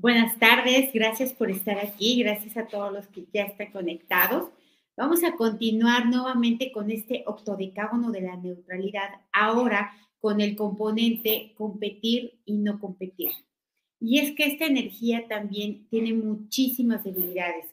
Buenas tardes, gracias por estar aquí, gracias a todos los que ya están conectados. Vamos a continuar nuevamente con este octodecágono de la neutralidad, ahora con el componente competir y no competir. Y es que esta energía también tiene muchísimas debilidades.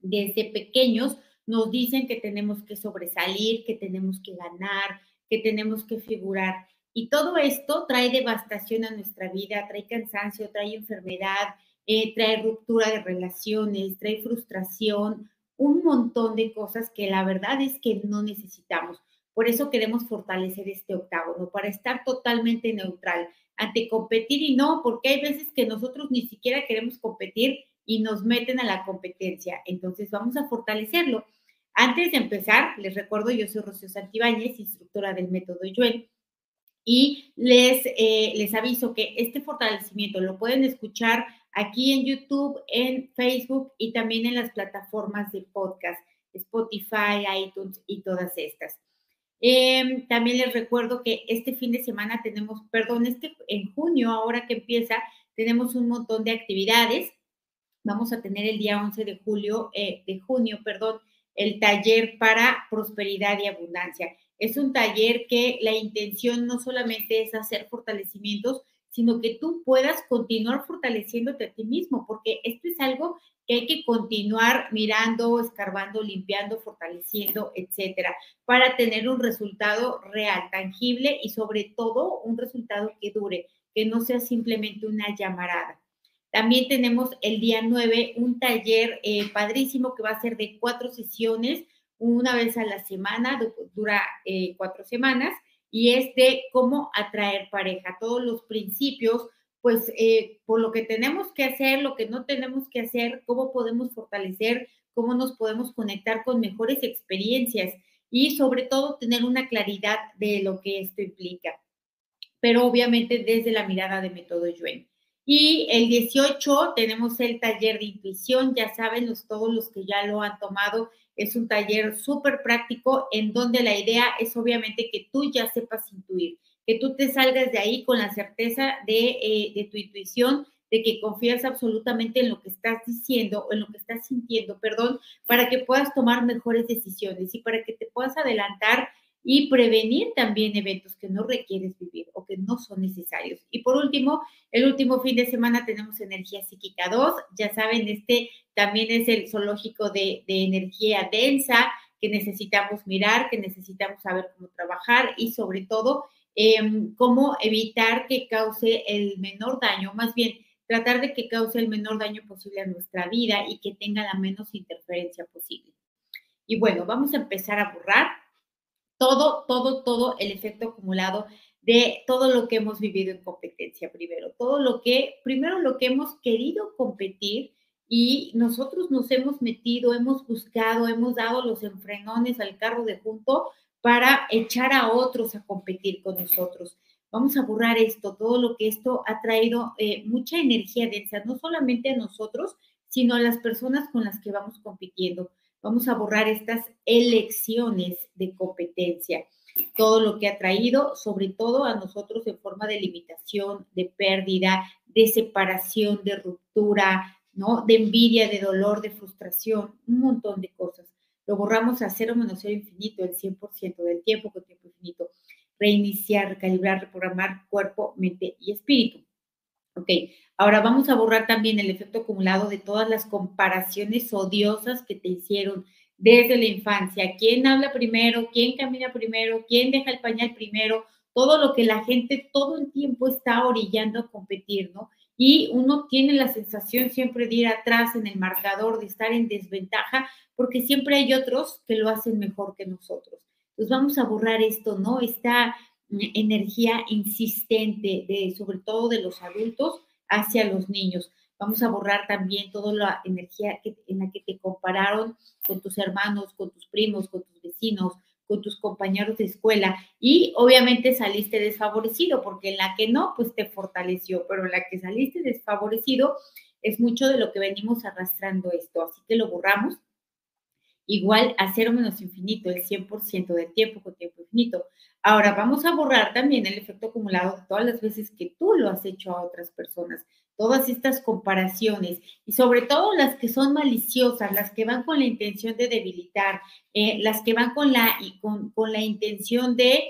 Desde pequeños nos dicen que tenemos que sobresalir, que tenemos que ganar, que tenemos que figurar. Y todo esto trae devastación a nuestra vida, trae cansancio, trae enfermedad, eh, trae ruptura de relaciones, trae frustración, un montón de cosas que la verdad es que no necesitamos. Por eso queremos fortalecer este octágono, para estar totalmente neutral ante competir y no, porque hay veces que nosotros ni siquiera queremos competir y nos meten a la competencia. Entonces vamos a fortalecerlo. Antes de empezar, les recuerdo, yo soy Rocío Santibáñez, instructora del método Yuen y les, eh, les aviso que este fortalecimiento lo pueden escuchar aquí en YouTube, en Facebook y también en las plataformas de podcast, Spotify, iTunes y todas estas. Em, también les recuerdo que este fin de semana tenemos, perdón, este en junio, ahora que empieza, tenemos un montón de actividades. Vamos a tener el día 11 de julio, eh, de junio, perdón, el taller para prosperidad y abundancia. Es un taller que la intención no solamente es hacer fortalecimientos, sino que tú puedas continuar fortaleciéndote a ti mismo, porque esto es algo que hay que continuar mirando, escarbando, limpiando, fortaleciendo, etcétera, para tener un resultado real, tangible y sobre todo un resultado que dure, que no sea simplemente una llamarada. También tenemos el día 9 un taller eh, padrísimo que va a ser de cuatro sesiones una vez a la semana, dura eh, cuatro semanas, y es de cómo atraer pareja, todos los principios, pues eh, por lo que tenemos que hacer, lo que no tenemos que hacer, cómo podemos fortalecer, cómo nos podemos conectar con mejores experiencias y sobre todo tener una claridad de lo que esto implica, pero obviamente desde la mirada de método Yuen. Y el 18 tenemos el taller de intuición, ya saben los, todos los que ya lo han tomado, es un taller súper práctico en donde la idea es obviamente que tú ya sepas intuir, que tú te salgas de ahí con la certeza de, eh, de tu intuición, de que confías absolutamente en lo que estás diciendo o en lo que estás sintiendo, perdón, para que puedas tomar mejores decisiones y para que te puedas adelantar y prevenir también eventos que no requieres vivir o que no son necesarios. Y por último, el último fin de semana tenemos Energía Psíquica 2. Ya saben, este también es el zoológico de, energía densa que necesitamos mirar, que necesitamos saber cómo trabajar y sobre todo em, cómo evitar que cause el menor daño, más bien tratar de que cause el menor daño posible a nuestra vida y que tenga la menos interferencia posible. Y bueno, vamos a empezar a borrar todo, todo, todo el efecto acumulado de todo lo que hemos vivido en competencia primero, todo lo que, primero lo que hemos querido competir y nosotros nos hemos metido, hemos buscado, hemos dado los enfrenones al carro de junto para echar a otros a competir con nosotros. Vamos a borrar esto, todo lo que esto ha traído eh, mucha energía densa, no solamente a nosotros, sino a las personas con las que vamos compitiendo. Vamos a borrar estas elecciones de competencia, todo lo que ha traído, sobre todo a nosotros en forma de limitación, de pérdida, de separación, de ruptura, ¿no? De envidia, de dolor, de frustración, un montón de cosas. Lo borramos a cero menos cero infinito, el 100% del tiempo con tiempo infinito. Reiniciar, recalibrar, reprogramar cuerpo, mente y espíritu. Ok, ahora vamos a borrar también el efecto acumulado de todas las comparaciones odiosas que te hicieron desde la infancia. ¿Quién habla primero? ¿Quién camina primero? ¿Quién deja el pañal primero? Todo lo que la gente todo el tiempo está orillando a competir, ¿no? Y uno tiene la sensación siempre de ir atrás en el marcador, de estar en desventaja, porque siempre hay otros que lo hacen mejor que nosotros. Entonces vamos a borrar esto, ¿no? Esta energía insistente, de, sobre todo de los adultos hacia los niños. Vamos a borrar también toda la energía en la que te compararon con tus hermanos, con tus primos, con tus vecinos, con tus compañeros de escuela y obviamente saliste desfavorecido porque en la que no, pues te fortaleció, pero en la que saliste desfavorecido es mucho de lo que venimos arrastrando esto, así que lo borramos igual a cero menos infinito, el 100% del tiempo con tiempo Ahora vamos a borrar también el efecto acumulado de todas las veces que tú lo has hecho a otras personas, todas estas comparaciones y sobre todo las que son maliciosas, las que van con la intención de debilitar, eh, las que van con la, con la intención de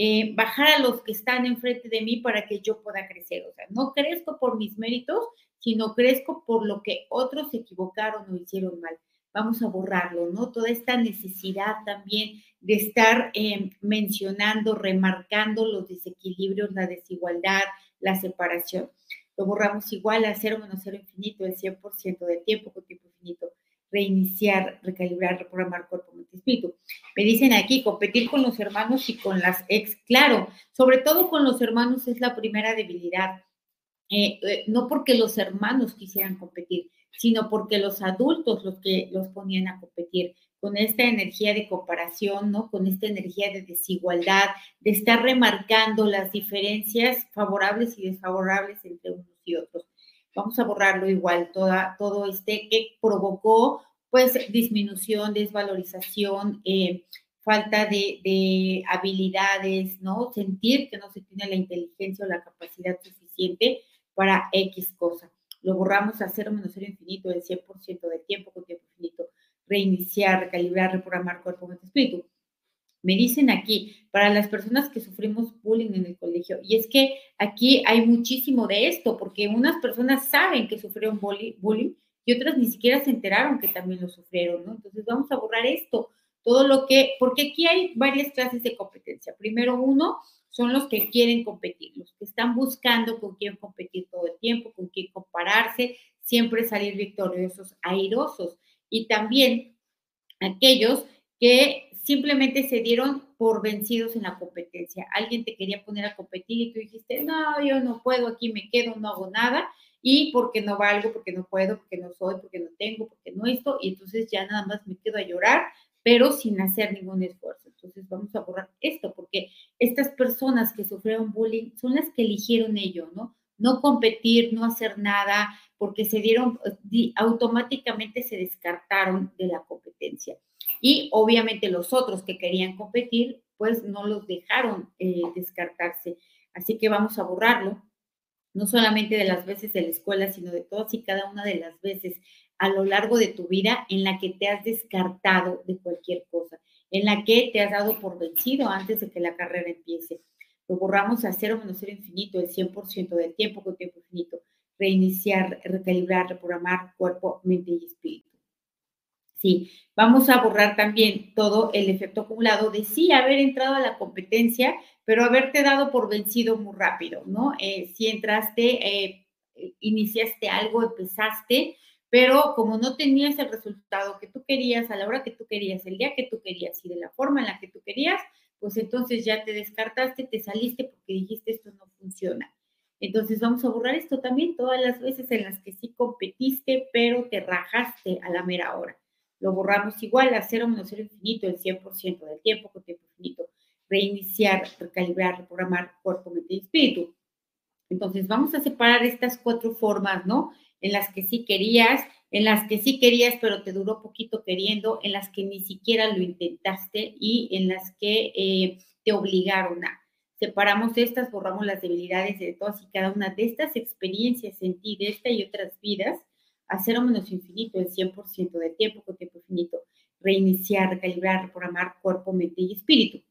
eh, bajar a los que están enfrente de mí para que yo pueda crecer. O sea, no crezco por mis méritos, sino crezco por lo que otros se equivocaron o hicieron mal. Vamos a borrarlo, ¿no? Toda esta necesidad también de estar eh, mencionando, remarcando los desequilibrios, la desigualdad, la separación. Lo borramos igual a cero menos cero infinito, el 100% del tiempo con tiempo infinito reiniciar, recalibrar, reprogramar cuerpo, mente, espíritu. Me dicen aquí, competir con los hermanos y con las ex. Claro, sobre todo con los hermanos es la primera debilidad. Eh, eh, no porque los hermanos quisieran competir, sino porque los adultos los que los ponían a competir con esta energía de comparación, ¿no? Con esta energía de desigualdad, de estar remarcando las diferencias favorables y desfavorables entre unos y otros vamos a borrarlo igual, toda, todo este que provocó pues disminución, desvalorización, eh, falta de, habilidades, ¿no? Sentir que no se tiene la inteligencia o la capacidad suficiente para X cosa. Lo borramos a cero menos cero infinito, el 100% del tiempo con tiempo infinito. Reiniciar, recalibrar, reprogramar cuerpo, mente, espíritu. Me dicen aquí, para las personas que sufrimos bullying en el colegio, y es que aquí hay muchísimo de esto, porque unas personas saben que sufrieron bullying y otras ni siquiera se enteraron que también lo sufrieron, ¿no? Entonces vamos a borrar esto, todo lo que, porque aquí hay varias clases de competencia. Primero uno son los que quieren competir, los que están buscando con quién competir todo el tiempo, con quién compararse, siempre salir victoriosos, airosos. Y también aquellos que simplemente se dieron por vencidos en la competencia. Alguien te quería poner a competir y tú dijiste, no, yo no puedo, aquí me quedo, no hago nada, y porque no valgo, porque no puedo, porque no soy, porque no tengo, porque no esto, y entonces ya nada más me quedo a llorar, pero sin hacer ningún esfuerzo. Entonces vamos a borrar esto, porque estas personas que sufrieron bullying son las que eligieron ello, ¿no? No competir, no hacer nada, porque se dieron, automáticamente se descartaron de la competencia. Y obviamente los otros que querían competir, pues no los dejaron eh, descartarse. Así que vamos a borrarlo, no solamente de las veces de la escuela, sino de todas y cada una de las veces a lo largo de tu vida en la que te has descartado de cualquier cosa, en la que te has dado por vencido antes de que la carrera empiece. Lo borramos a cero menos cero infinito, el 100% del tiempo con tiempo infinito. Reiniciar, recalibrar, reprogramar cuerpo, mente y espíritu. Sí, vamos a borrar también todo el efecto acumulado de sí haber entrado a la competencia, pero haberte dado por vencido muy rápido, ¿no? Eh, si entraste, eh, iniciaste algo, empezaste, pero como no tenías el resultado que tú querías a la hora que tú querías, el día que tú querías y de la forma en la que tú querías, pues entonces ya te descartaste, te saliste porque dijiste esto no funciona. Entonces vamos a borrar esto también, todas las veces en las que sí competiste, pero te rajaste a la mera hora lo borramos igual a cero menos cero infinito, el 100% del tiempo con tiempo infinito, reiniciar, recalibrar, reprogramar cuerpo, mente y espíritu. Entonces, vamos a separar estas cuatro formas, ¿no? En las que sí querías, en las que sí querías, pero te duró poquito queriendo, en las que ni siquiera lo intentaste y en las que eh, te obligaron a. Separamos estas, borramos las debilidades de todas y cada una de estas experiencias en ti, de esta y otras vidas, a cero menos infinito, el 100% de tiempo con tiempo infinito, reiniciar, recalibrar, reprogramar cuerpo, mente y espíritu.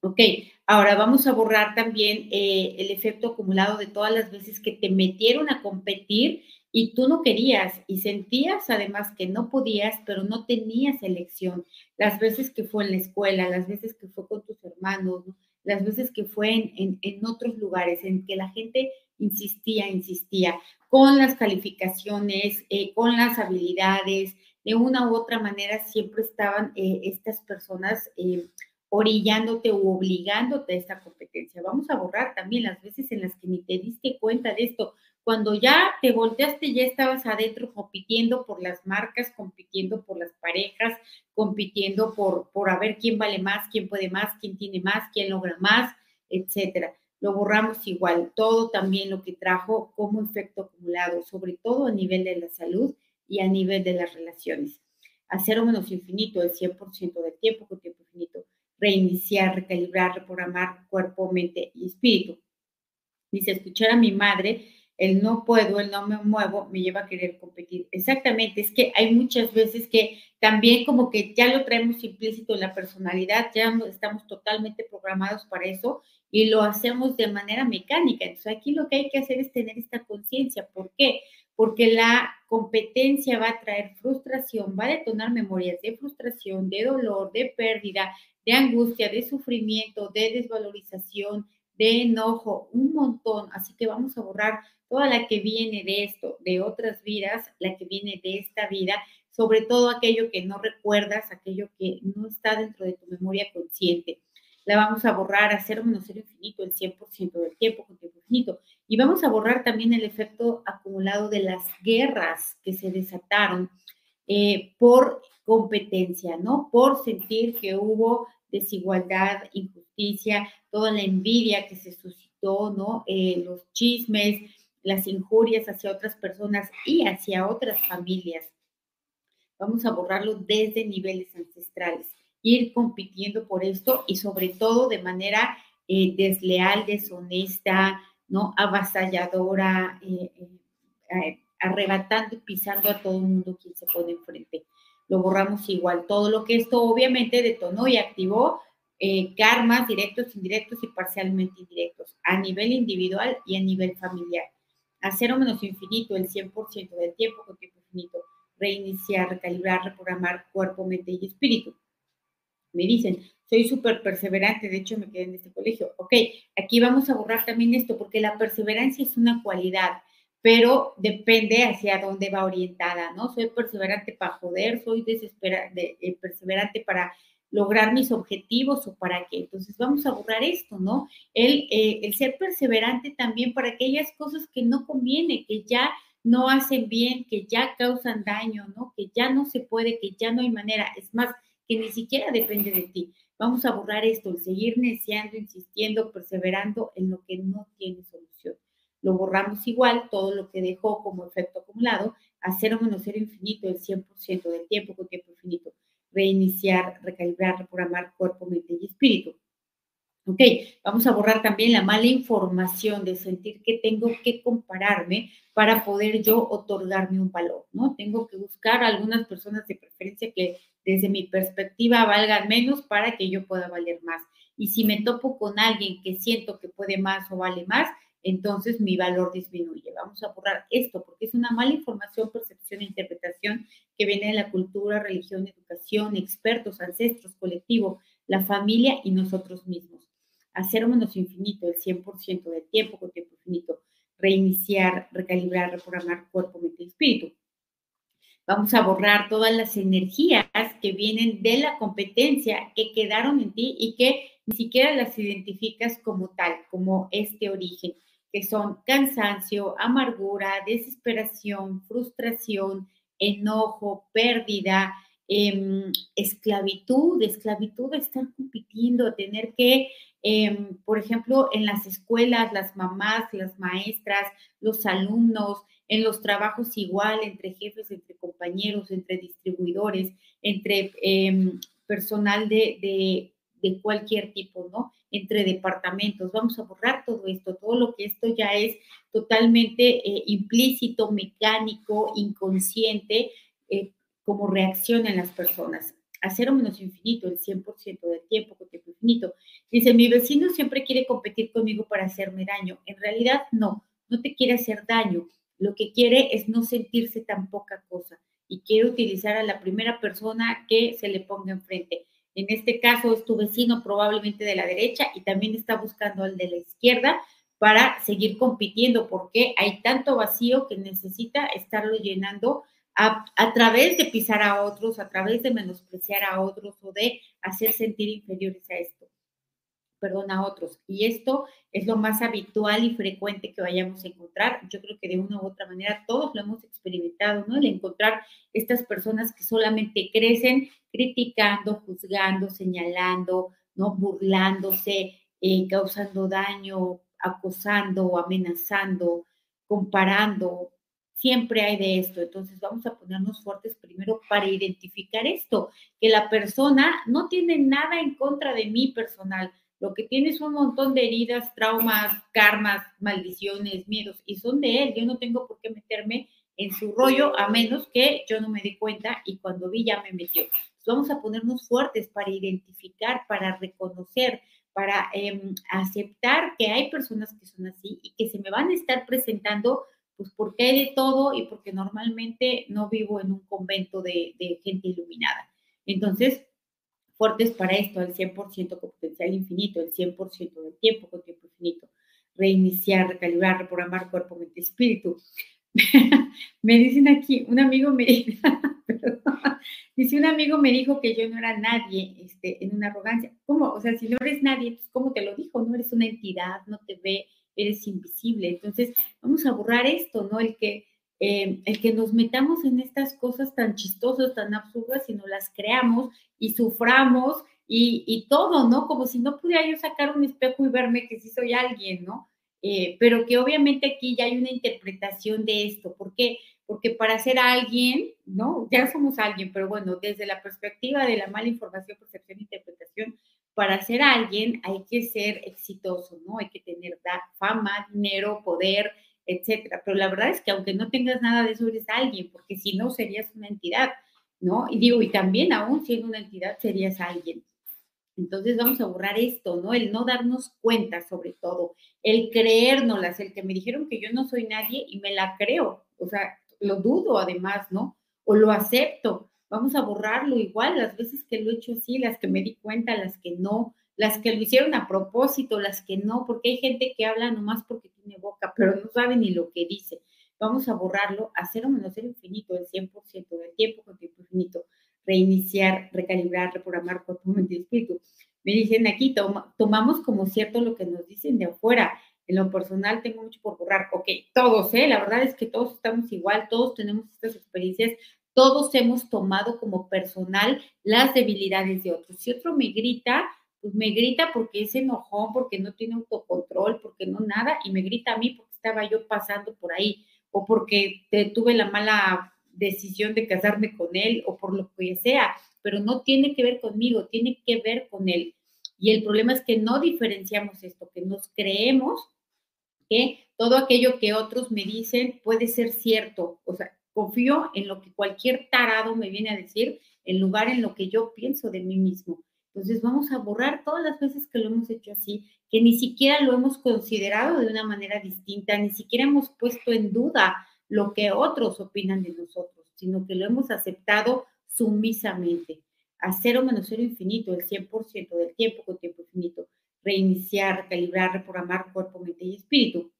Ok, ahora vamos a borrar también eh, el efecto acumulado de todas las veces que te metieron a competir y tú no querías y sentías además que no podías, pero no tenías elección. Las veces que fue en la escuela, las veces que fue con tus hermanos, las veces que fue en, en otros lugares en que la gente insistía, insistía, con las calificaciones, eh, con las habilidades, de una u otra manera siempre estaban eh, estas personas eh, orillándote o obligándote a esta competencia. Vamos a borrar también las veces en las que ni te diste cuenta de esto. Cuando ya te volteaste, ya estabas adentro compitiendo por las marcas, compitiendo por las parejas, compitiendo por, por a ver quién vale más, quién puede más, quién tiene más, quién logra más, etcétera lo borramos igual, todo también lo que trajo como efecto acumulado, sobre todo a nivel de la salud y a nivel de las relaciones. a cero menos infinito el 100% del tiempo con tiempo infinito, reiniciar, recalibrar, reprogramar cuerpo, mente y espíritu. Dice, escuchar a mi madre, el no puedo, el no me muevo, me lleva a querer competir. Exactamente, es que hay muchas veces que también como que ya lo traemos implícito en la personalidad, ya estamos totalmente programados para eso y lo hacemos de manera mecánica. Entonces aquí lo que hay que hacer es tener esta conciencia. ¿Por qué? Porque la competencia va a traer frustración, va a detonar memorias de frustración, de dolor, de pérdida, de angustia, de sufrimiento, de desvalorización, de enojo, un montón. Así que vamos a borrar toda la que viene de esto, de otras vidas, la que viene de esta vida, sobre todo aquello que no recuerdas, aquello que no está dentro de tu memoria consciente. La vamos a borrar cero menos cero infinito el 100% del tiempo con tiempo infinito. Y vamos a borrar también el efecto acumulado de las guerras que se desataron eh, por competencia, ¿no? Por sentir que hubo desigualdad, injusticia, toda la envidia que se suscitó, ¿no? Eh, los chismes, las injurias hacia otras personas y hacia otras familias. Vamos a borrarlo desde niveles ancestrales, ir compitiendo por esto y sobre todo de manera eh, desleal, deshonesta, ¿no? Avasalladora, eh, arrebatando y pisando a todo el mundo quien se pone enfrente lo borramos igual. Todo lo que esto obviamente detonó y activó eh, karmas directos, indirectos y parcialmente indirectos a nivel individual y a nivel familiar. A cero menos infinito, el 100% del tiempo con tiempo infinito. Reiniciar, recalibrar, reprogramar cuerpo, mente y espíritu. Me dicen, soy súper perseverante, de hecho me quedé en este colegio. Ok, aquí vamos a borrar también esto, porque la perseverancia es una cualidad pero depende hacia dónde va orientada, ¿no? Soy perseverante para joder, soy desesperante, eh, perseverante para lograr mis objetivos o para qué. Entonces vamos a borrar esto, ¿no? El, eh, el ser perseverante también para aquellas cosas que no conviene, que ya no hacen bien, que ya causan daño, ¿no? Que ya no se puede, que ya no hay manera. Es más, que ni siquiera depende de ti. Vamos a borrar esto, el seguir neciando, insistiendo, perseverando en lo que no tiene solución lo borramos igual, todo lo que dejó como efecto acumulado, a cero menos cero infinito el 100% del tiempo con tiempo infinito. Reiniciar, recalibrar, reprogramar cuerpo, mente y espíritu. Ok, vamos a borrar también la mala información de sentir que tengo que compararme para poder yo otorgarme un valor, ¿no? Tengo que buscar a algunas personas de preferencia que desde mi perspectiva valgan menos para que yo pueda valer más. Y si me topo con alguien que siento que puede más o vale más, entonces mi valor disminuye. Vamos a borrar esto porque es una mala información, percepción e interpretación que viene de la cultura, religión, educación, expertos, ancestros, colectivo, la familia y nosotros mismos. Hacer menos infinito, el 100% del tiempo con tiempo infinito. Reiniciar, recalibrar, reprogramar cuerpo, mente y espíritu. Vamos a borrar todas las energías que vienen de la competencia que quedaron en ti y que ni siquiera las identificas como tal, como este origen que son cansancio, amargura, desesperación, frustración, enojo, pérdida, em, esclavitud, esclavitud de estar compitiendo, tener que, em, por ejemplo, en las escuelas, las mamás, las maestras, los alumnos, en los trabajos igual, entre jefes, entre compañeros, entre distribuidores, entre em, personal de de cualquier tipo, ¿no? Entre departamentos. Vamos a borrar todo esto, todo lo que esto ya es totalmente eh, implícito, mecánico, inconsciente, eh, como reacción en las personas. A cero menos infinito, el 100% del tiempo con tiempo infinito. Dice, mi vecino siempre quiere competir conmigo para hacerme daño. En realidad, no, no te quiere hacer daño. Lo que quiere es no sentirse tan poca cosa y quiere utilizar a la primera persona que se le ponga enfrente. En este caso es tu vecino probablemente de la derecha y también está buscando al de la izquierda para seguir compitiendo porque hay tanto vacío que necesita estarlo llenando a, través de pisar a otros, a través de menospreciar a otros o de hacer sentir inferiores a esto perdón, a otros. Y esto es lo más habitual y frecuente que vayamos a encontrar. Yo creo que de una u otra manera todos lo hemos experimentado, ¿no? El encontrar estas personas que solamente crecen criticando, juzgando, señalando, ¿no? Burlándose, eh, causando daño, acosando, amenazando, comparando, siempre hay de esto. Entonces vamos a ponernos fuertes primero para identificar esto, que la persona no tiene nada en contra de mí personal. Lo que tiene es un montón de heridas, traumas, karmas, maldiciones, miedos, y son de él. Yo no tengo por qué meterme en su rollo a menos que yo no me dé cuenta y cuando vi ya me metió. vamos a ponernos fuertes para identificar, para reconocer, para em, aceptar que hay personas que son así y que se me van a estar presentando pues porque hay de todo y porque normalmente no vivo en un convento de, gente iluminada. Entonces, fuertes para esto, el 100% con potencial infinito, el 100% del tiempo con tiempo infinito. Reiniciar, recalibrar, reprogramar cuerpo, mente, espíritu. me dicen aquí, un amigo me dice, un amigo me dijo que yo no era nadie este, en una arrogancia. ¿Cómo? O sea, si no eres nadie, pues, ¿cómo te lo dijo? No eres una entidad, no te ve, eres invisible. Entonces, vamos a borrar esto, ¿no? El que, eh, el que nos metamos en estas cosas tan chistosas, tan absurdas, y no las creamos y suframos y, y, todo, ¿no? Como si no pudiera yo sacar un espejo y verme que sí soy alguien, ¿no? Eh, pero que obviamente aquí ya hay una interpretación de esto. ¿Por qué? Porque para ser alguien, ¿no? Ya somos alguien, pero bueno, desde la perspectiva de la mala información, percepción e interpretación, para ser alguien hay que ser exitoso, ¿no? Hay que tener fama, dinero, poder, etcétera. Pero la verdad es que aunque no tengas nada de eso, eres alguien, porque si no serías una entidad, ¿no? Y digo, y también aún siendo una entidad serías alguien. Entonces vamos a borrar esto, ¿no? El no darnos cuenta sobre todo, el creérnoslas, el que me dijeron que yo no soy nadie y me la creo, o sea, lo dudo además, ¿no? O lo acepto vamos a borrarlo igual, las veces que lo he hecho así, las que me di cuenta, las que no, las que lo hicieron a propósito, las que no, porque hay gente que habla nomás porque tiene boca, pero no sabe ni lo que dice. Vamos a borrarlo a cero menos cero infinito, el 100% del tiempo con tiempo infinito. Reiniciar, recalibrar, reprogramar cuerpo, mente y espíritu. Me dicen aquí, tomamos como cierto lo que nos dicen de afuera. En lo personal tengo mucho por borrar. Ok, todos, ¿eh? La verdad es que todos estamos igual, todos tenemos estas experiencias, todos hemos tomado como personal las debilidades de otros. Si otro me grita, pues me grita porque es enojón, porque no tiene autocontrol, porque no nada, y me grita a mí porque estaba yo pasando por ahí, o porque tuve la mala decisión de casarme con él, o por lo que sea, pero no tiene que ver conmigo, tiene que ver con él. Y el problema es que no diferenciamos esto, que nos creemos que todo aquello que otros me dicen puede ser cierto. O sea, Confío en lo que cualquier tarado me viene a decir en lugar en lo que yo pienso de mí mismo. Entonces vamos a borrar todas las veces que lo hemos hecho así, que ni siquiera lo hemos considerado de una manera distinta, ni siquiera hemos puesto en duda lo que otros opinan de nosotros, sino que lo hemos aceptado sumisamente. A cero menos cero infinito, el 100% del tiempo con tiempo infinito. Reiniciar, calibrar, reprogramar cuerpo, mente y espíritu.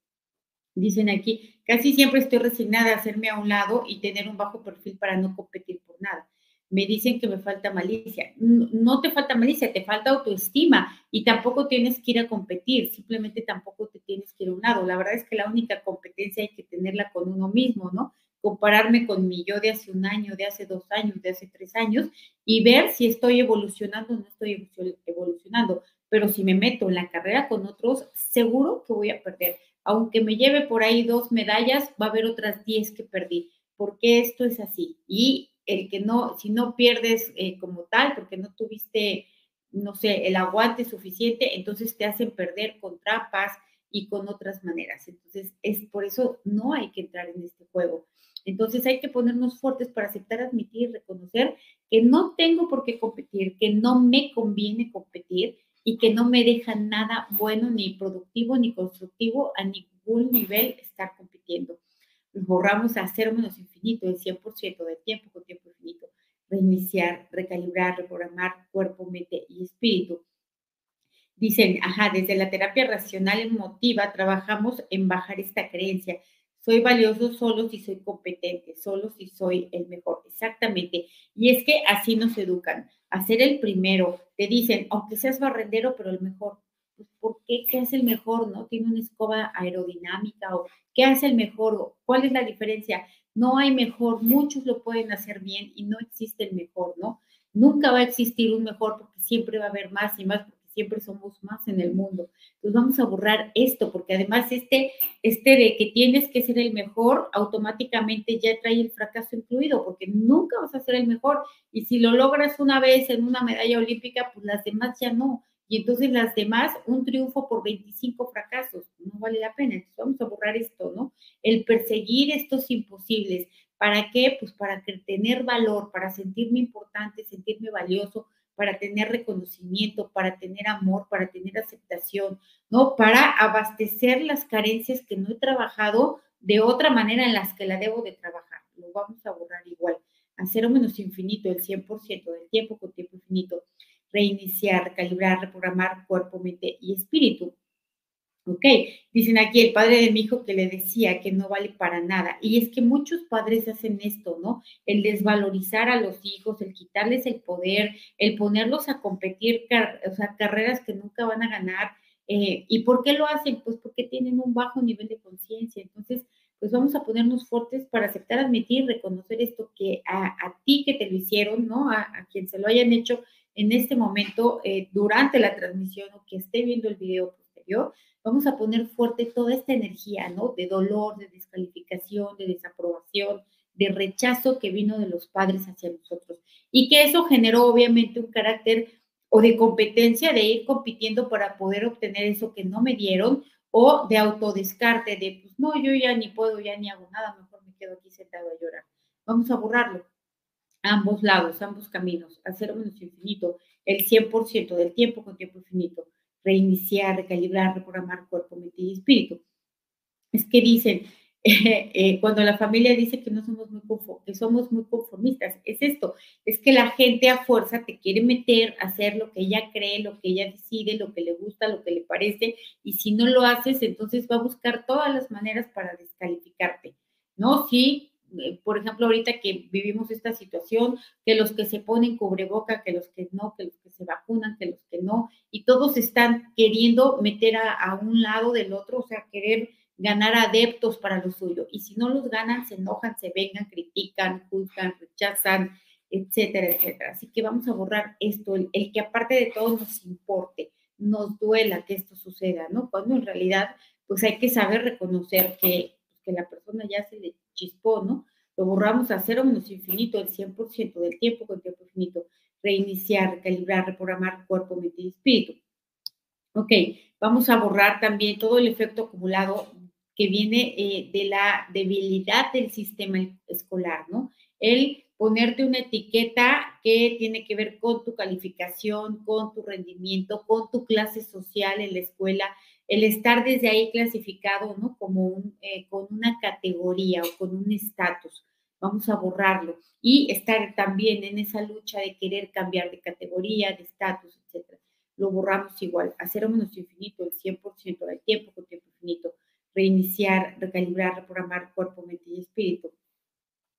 Dicen aquí, casi siempre estoy resignada a hacerme a un lado y tener un bajo perfil para no competir por nada. Me dicen que me falta malicia. No te falta malicia, te falta autoestima y tampoco tienes que ir a competir, simplemente tampoco te tienes que ir a un lado. La verdad es que la única competencia hay que tenerla con uno mismo, ¿no? Compararme con mi yo de hace un año, de hace dos años, de hace tres años y ver si estoy evolucionando o no estoy evolucionando. Pero si me meto en la carrera con otros, seguro que voy a perder aunque me lleve por ahí dos medallas, va a haber otras diez que perdí, porque esto es así. Y el que no, si no pierdes eh, como tal, porque no tuviste, no sé, el aguante suficiente, entonces te hacen perder con trampas y con otras maneras. Entonces, es por eso no hay que entrar en este juego. Entonces hay que ponernos fuertes para aceptar, admitir, reconocer que no tengo por qué competir, que no me conviene competir y que no me deja nada bueno, ni productivo, ni constructivo a ningún nivel estar compitiendo. Borramos a cero menos infinito, el 100% del tiempo con tiempo infinito. Reiniciar, recalibrar, reprogramar cuerpo, mente y espíritu. Dicen, ajá, desde la terapia racional emotiva trabajamos en bajar esta creencia. Soy valioso solo si soy competente, solo si soy el mejor. Exactamente. Y es que así nos educan hacer el primero. Te dicen, aunque seas barrendero, pero el mejor. Pues, ¿Por qué? ¿Qué hace el mejor? ¿No? ¿Tiene una escoba aerodinámica? ¿O qué hace el mejor? ¿Cuál es la diferencia? No hay mejor, muchos lo pueden hacer bien y no existe el mejor, ¿no? Nunca va a existir un mejor porque siempre va a haber más y más, porque siempre somos más en el mundo. Entonces vamos a borrar esto, porque además este, este de que tienes que ser el mejor, automáticamente ya trae el fracaso incluido, porque nunca vas a ser el mejor. Y si lo logras una vez en una medalla olímpica, pues las demás ya no. Y entonces las demás, un triunfo por 25 fracasos, no vale la pena. Entonces vamos a borrar esto, ¿no? El perseguir estos imposibles. ¿Para qué? Pues para tener valor, para sentirme importante, sentirme valioso, para tener reconocimiento, para tener amor, para tener aceptación, ¿no? Para abastecer las carencias que no he trabajado de otra manera en las que la debo de trabajar. Lo vamos a borrar igual. A cero menos infinito, el 100% del tiempo con tiempo infinito reiniciar, calibrar, reprogramar cuerpo, mente y espíritu. Ok, dicen aquí el padre de mi hijo que le decía que no vale para nada. Y es que muchos padres hacen esto, ¿no? El desvalorizar a los hijos, el quitarles el poder, el ponerlos a competir, o sea, carreras que nunca van a ganar. Eh, ¿Y por qué lo hacen? Pues porque tienen un bajo nivel de conciencia. Entonces, pues vamos a ponernos fuertes para aceptar, admitir, reconocer esto que a, ti que te lo hicieron, ¿no? A, a quien se lo hayan hecho, en este momento, eh, durante la transmisión o que esté viendo el video posterior, vamos a poner fuerte toda esta energía, ¿no? De dolor, de descalificación, de desaprobación, de rechazo que vino de los padres hacia nosotros. Y que eso generó obviamente un carácter o de competencia de ir compitiendo para poder obtener eso que no me dieron o de autodescarte de, pues no, yo ya ni puedo, ya ni hago nada, mejor me quedo aquí sentado a llorar. Vamos a borrarlo ambos lados, ambos caminos, hacer menos infinito, el 100% del tiempo con tiempo infinito, reiniciar, recalibrar, reprogramar cuerpo, mente y espíritu. Es que dicen, eh, cuando la familia dice que no somos muy que somos muy conformistas, es esto, es que la gente a fuerza te quiere meter a hacer lo que ella cree, lo que ella decide, lo que le gusta, lo que le parece, y si no lo haces, entonces va a buscar todas las maneras para descalificarte, ¿no? Sí, por ejemplo, ahorita que vivimos esta situación, que los que se ponen cubreboca, que los que no, que los que se vacunan, que los que no, y todos están queriendo meter a, un lado del otro, o sea, querer ganar adeptos para lo suyo. Y si no los ganan, se enojan, se vengan, critican, juzgan, rechazan, etcétera, etcétera. Así que vamos a borrar esto, el, que aparte de todo nos importe, nos duela que esto suceda, ¿no? Cuando en realidad, pues hay que saber reconocer que, que la persona ya se le chispó, ¿no? Lo borramos a cero menos infinito, el 100% del tiempo con tiempo infinito. Reiniciar, recalibrar, reprogramar cuerpo, mente y espíritu. Ok, vamos a borrar también todo el efecto acumulado que viene eh, de la debilidad del sistema escolar, ¿no? El ponerte una etiqueta que tiene que ver con tu calificación, con tu rendimiento, con tu clase social en la escuela, el estar desde ahí clasificado, ¿no? Como eh, con una categoría o con un estatus. Vamos a borrarlo y estar también en esa lucha de querer cambiar de categoría, de estatus, etcétera. Lo borramos igual, hacer menos infinito, el 100% del tiempo con tiempo infinito, reiniciar, recalibrar, reprogramar cuerpo, mente y espíritu.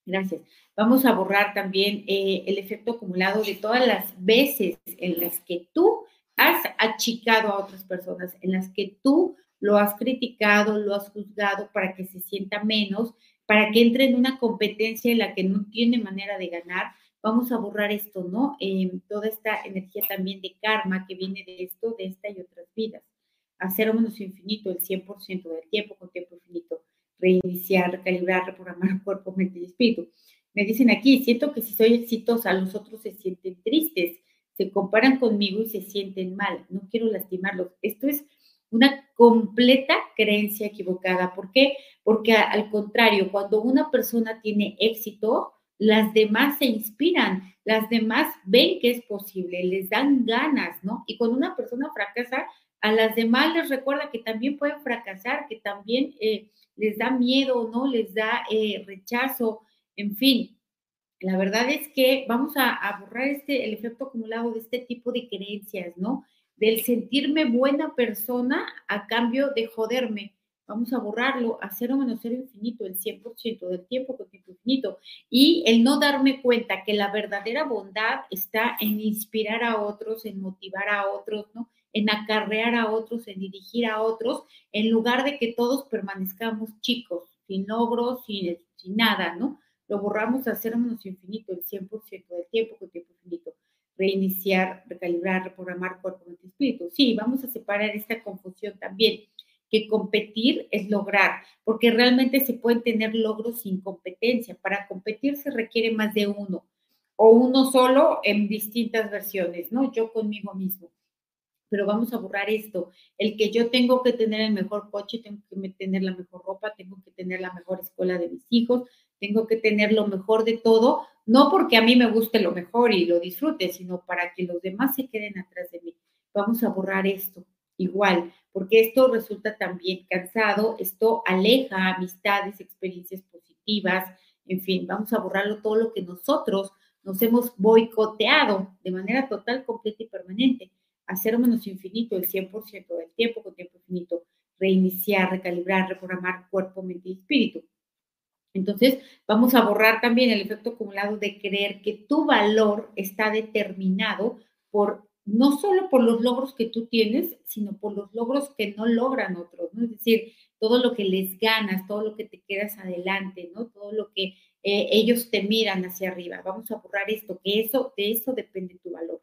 Gracias. Vamos a borrar también eh, el efecto acumulado de todas las veces en las que tú has achicado a otras personas, en las que tú lo has criticado, lo has juzgado para que se sienta menos, para que entre en una competencia en la que no tiene manera de ganar. Vamos a borrar esto, ¿no? Eh, toda esta energía también de karma que viene de esto, de esta y otras vidas. Hacer menos infinito, el 100% del tiempo con tiempo infinito. Reiniciar, recalibrar, reprogramar cuerpo, mente y espíritu. Me dicen aquí, siento que si soy exitosa, los otros se sienten tristes se comparan conmigo y se sienten mal. No quiero lastimarlos. Esto es una completa creencia equivocada. ¿Por qué? Porque al contrario, cuando una persona tiene éxito, las demás se inspiran, las demás ven que es posible, les dan ganas, ¿no? Y cuando una persona fracasa, a las demás les recuerda que también pueden fracasar, que también eh, les da miedo, ¿no? Les da eh, rechazo, en fin. La verdad es que vamos a, borrar este, el efecto acumulado de este tipo de creencias, ¿no? Del sentirme buena persona a cambio de joderme. Vamos a borrarlo a cero menos cero infinito, el 100% del tiempo con tiempo infinito. Y el no darme cuenta que la verdadera bondad está en inspirar a otros, en motivar a otros, ¿no? En acarrear a otros, en dirigir a otros, en lugar de que todos permanezcamos chicos, sin logros, sin, sin nada, ¿no? Lo borramos a cero menos infinito, el 100% del tiempo con tiempo infinito. Reiniciar, recalibrar, reprogramar cuerpo, mente espíritu. Sí, vamos a separar esta confusión también, que competir es lograr, porque realmente se pueden tener logros sin competencia. Para competir se requiere más de uno o uno solo en distintas versiones, ¿no? Yo conmigo mismo. Pero vamos a borrar esto, el que yo tengo que tener el mejor coche, tengo que tener la mejor ropa, tengo que tener la mejor escuela de mis hijos, tengo que tener lo mejor de todo, no porque a mí me guste lo mejor y lo disfrute, sino para que los demás se queden atrás de mí. Vamos a borrar esto igual, porque esto resulta también cansado, esto aleja amistades, experiencias positivas, en fin, vamos a borrarlo todo lo que nosotros nos hemos boicoteado de manera total, completa y permanente. Hacer menos infinito el 100% del tiempo con tiempo infinito, reiniciar, recalibrar, reprogramar cuerpo, mente y espíritu. Entonces, vamos a borrar también el efecto acumulado de creer que tu valor está determinado por no solo por los logros que tú tienes, sino por los logros que no logran otros, ¿no? Es decir, todo lo que les ganas, todo lo que te quedas adelante, ¿no? Todo lo que eh, ellos te miran hacia arriba. Vamos a borrar esto, que eso, de eso depende tu valor.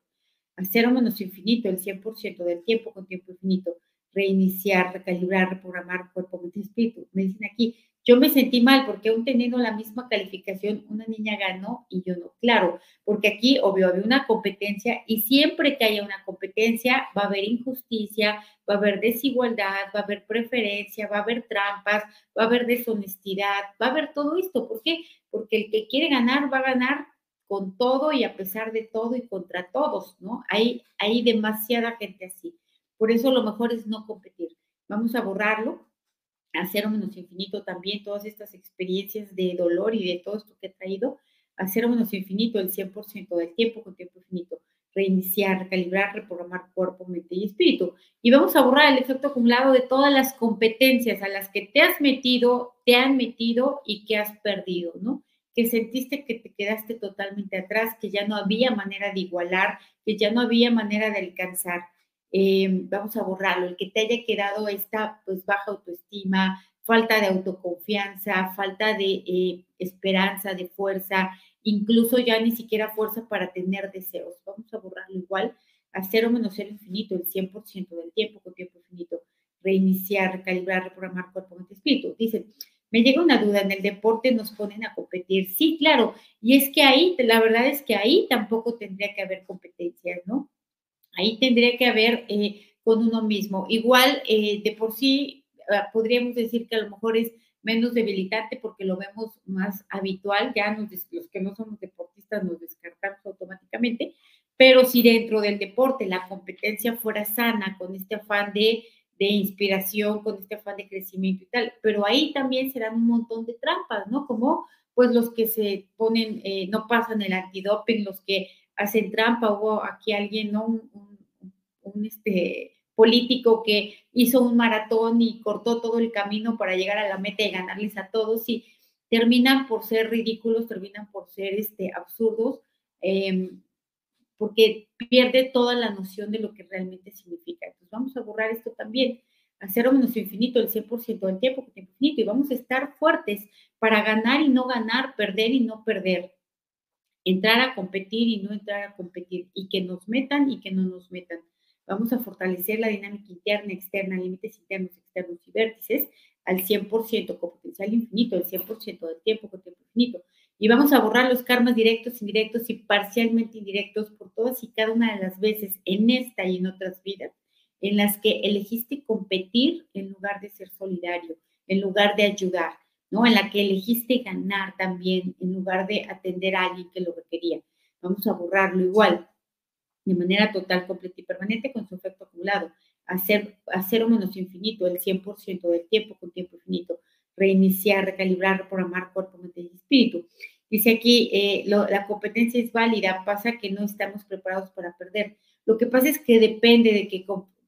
Hacer o menos infinito el 100% del tiempo con tiempo infinito. Reiniciar, recalibrar, reprogramar cuerpo, mente espíritu. Me dicen aquí, yo me sentí mal porque aún teniendo la misma calificación, una niña ganó y yo no. Claro, porque aquí, obvio, había una competencia y siempre que haya una competencia va a haber injusticia, va a haber desigualdad, va a haber preferencia, va a haber trampas, va a haber deshonestidad, va a haber todo esto. ¿Por qué? Porque el que quiere ganar va a ganar con todo y a pesar de todo y contra todos, ¿no? Hay, hay demasiada gente así. Por eso lo mejor es no competir. Vamos a borrarlo a cero menos infinito también todas estas experiencias de dolor y de todo esto que he traído, a cero menos infinito el 100% del tiempo con tiempo infinito, reiniciar, recalibrar, reprogramar cuerpo, mente y espíritu. Y vamos a borrar el efecto acumulado de todas las competencias a las que te has metido, te han metido y que has perdido, ¿no? Que sentiste que te quedaste totalmente atrás, que ya no había manera de igualar, que ya no había manera de alcanzar. Eh, vamos a borrarlo, el que te haya quedado esta pues baja autoestima, falta de autoconfianza, falta de eh, esperanza, de fuerza, incluso ya ni siquiera fuerza para tener deseos. Vamos a borrarlo igual a cero menos cero infinito, el 100% del tiempo con tiempo infinito. Reiniciar, recalibrar, reprogramar cuerpo, mente, espíritu. Dicen, me llega una duda, en el deporte nos ponen a competir. Sí, claro, y es que ahí, la verdad es que ahí tampoco tendría que haber competencias, ¿no? Ahí tendría que haber eh, con uno mismo. Igual, eh, de por sí, ah, podríamos decir que a lo mejor es menos debilitante porque lo vemos más habitual, ya los que no somos deportistas nos descartamos automáticamente, pero si dentro del deporte la competencia fuera sana, con este afán de, de inspiración, con este afán de crecimiento y tal, pero ahí también serán un montón de trampas, ¿no? Como pues los que se ponen, eh, no pasan el antidoping, los que hacen trampa, hubo aquí alguien, ¿no? Un, este, político que hizo un maratón y cortó todo el camino para llegar a la meta y ganarles a todos y terminan por ser ridículos, terminan por ser este, absurdos, em, porque pierde toda la noción de lo que realmente significa. Entonces vamos a borrar esto también, hacer menos infinito el 100% del tiempo, que tiempo infinito, y vamos a estar fuertes para ganar y no ganar, perder y no perder entrar a competir y no entrar a competir, y que nos metan y que no nos metan. Vamos a fortalecer la dinámica interna, externa, límites internos, externos y vértices al 100% con potencial infinito, el 100% del tiempo con tiempo infinito. Y vamos a borrar los karmas directos, indirectos y parcialmente indirectos por todas y cada una de las veces en esta y en otras vidas en las que elegiste competir en lugar de ser solidario, en lugar de ayudar, ¿no? En la que elegiste ganar también en lugar de atender a alguien que lo requería. Vamos a borrarlo igual, de manera total, completa y permanente con su efecto acumulado. Hacer, hacer o menos infinito, el 100% del tiempo con tiempo infinito. Reiniciar, recalibrar, reprogramar cuerpo, mente y espíritu. Dice aquí, eh, la competencia es válida, pasa que no estamos preparados para perder. Lo que pasa es que depende de qué,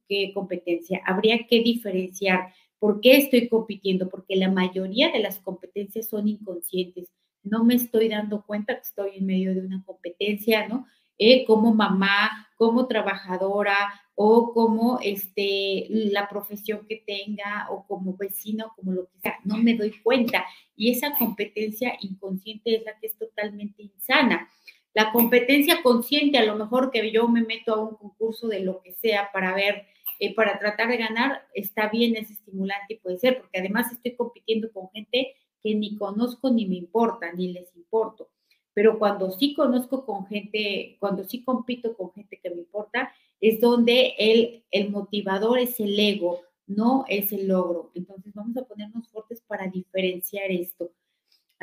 qué competencia. Habría que diferenciar ¿Por qué estoy compitiendo? Porque la mayoría de las competencias son inconscientes. No me estoy dando cuenta que estoy en medio de una competencia, ¿no? Eh, como mamá, como trabajadora o como este, la profesión que tenga o como vecino, como lo que sea, no me doy cuenta. Y esa competencia inconsciente es la que es totalmente insana. La competencia consciente, a lo mejor que yo me meto a un concurso de lo que sea para ver, eh, para tratar de ganar, está bien, es estimulante y puede ser, porque además estoy compitiendo con gente que ni conozco ni me importa, ni les importo. Pero cuando sí conozco con gente, cuando sí compito con gente que me importa, es donde el, el motivador es el ego, no es el logro. Entonces vamos a ponernos fuertes para diferenciar esto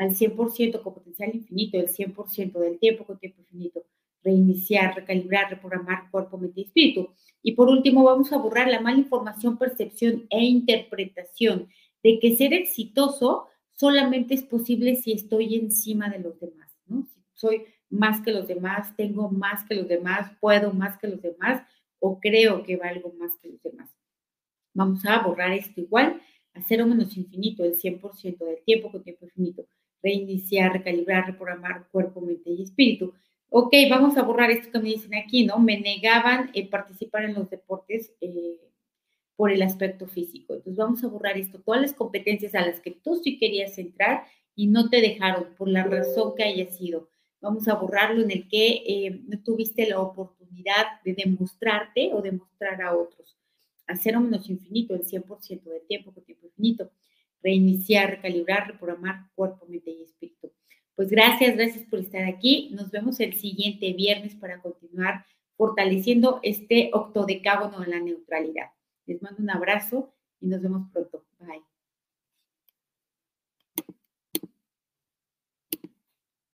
al 100% con potencial infinito, el 100% del tiempo con tiempo infinito, reiniciar, recalibrar, reprogramar cuerpo, mente y espíritu. Y por último, vamos a borrar la mala información, percepción e interpretación de que ser exitoso solamente es posible si estoy encima de los demás, ¿no? Si soy más que los demás, tengo más que los demás, puedo más que los demás o creo que valgo más que los demás. Vamos a borrar esto igual a cero menos infinito, el 100% del tiempo con tiempo infinito reiniciar, recalibrar, reprogramar cuerpo, mente y espíritu. Ok, vamos a borrar esto que me dicen aquí, ¿no? Me negaban eh, participar en los deportes eh, por el aspecto físico. Entonces vamos a borrar esto, todas las competencias a las que tú sí querías entrar y no te dejaron por la razón que haya sido. Vamos a borrarlo en el que eh, no tuviste la oportunidad de demostrarte o demostrar a otros. Hacer un menos infinito, el 100% del tiempo con tiempo infinito reiniciar, recalibrar, reprogramar cuerpo, mente y espíritu. Pues gracias, gracias por estar aquí. Nos vemos el siguiente viernes para continuar fortaleciendo este octodecágono de la neutralidad. Les mando un abrazo y nos vemos pronto. Bye.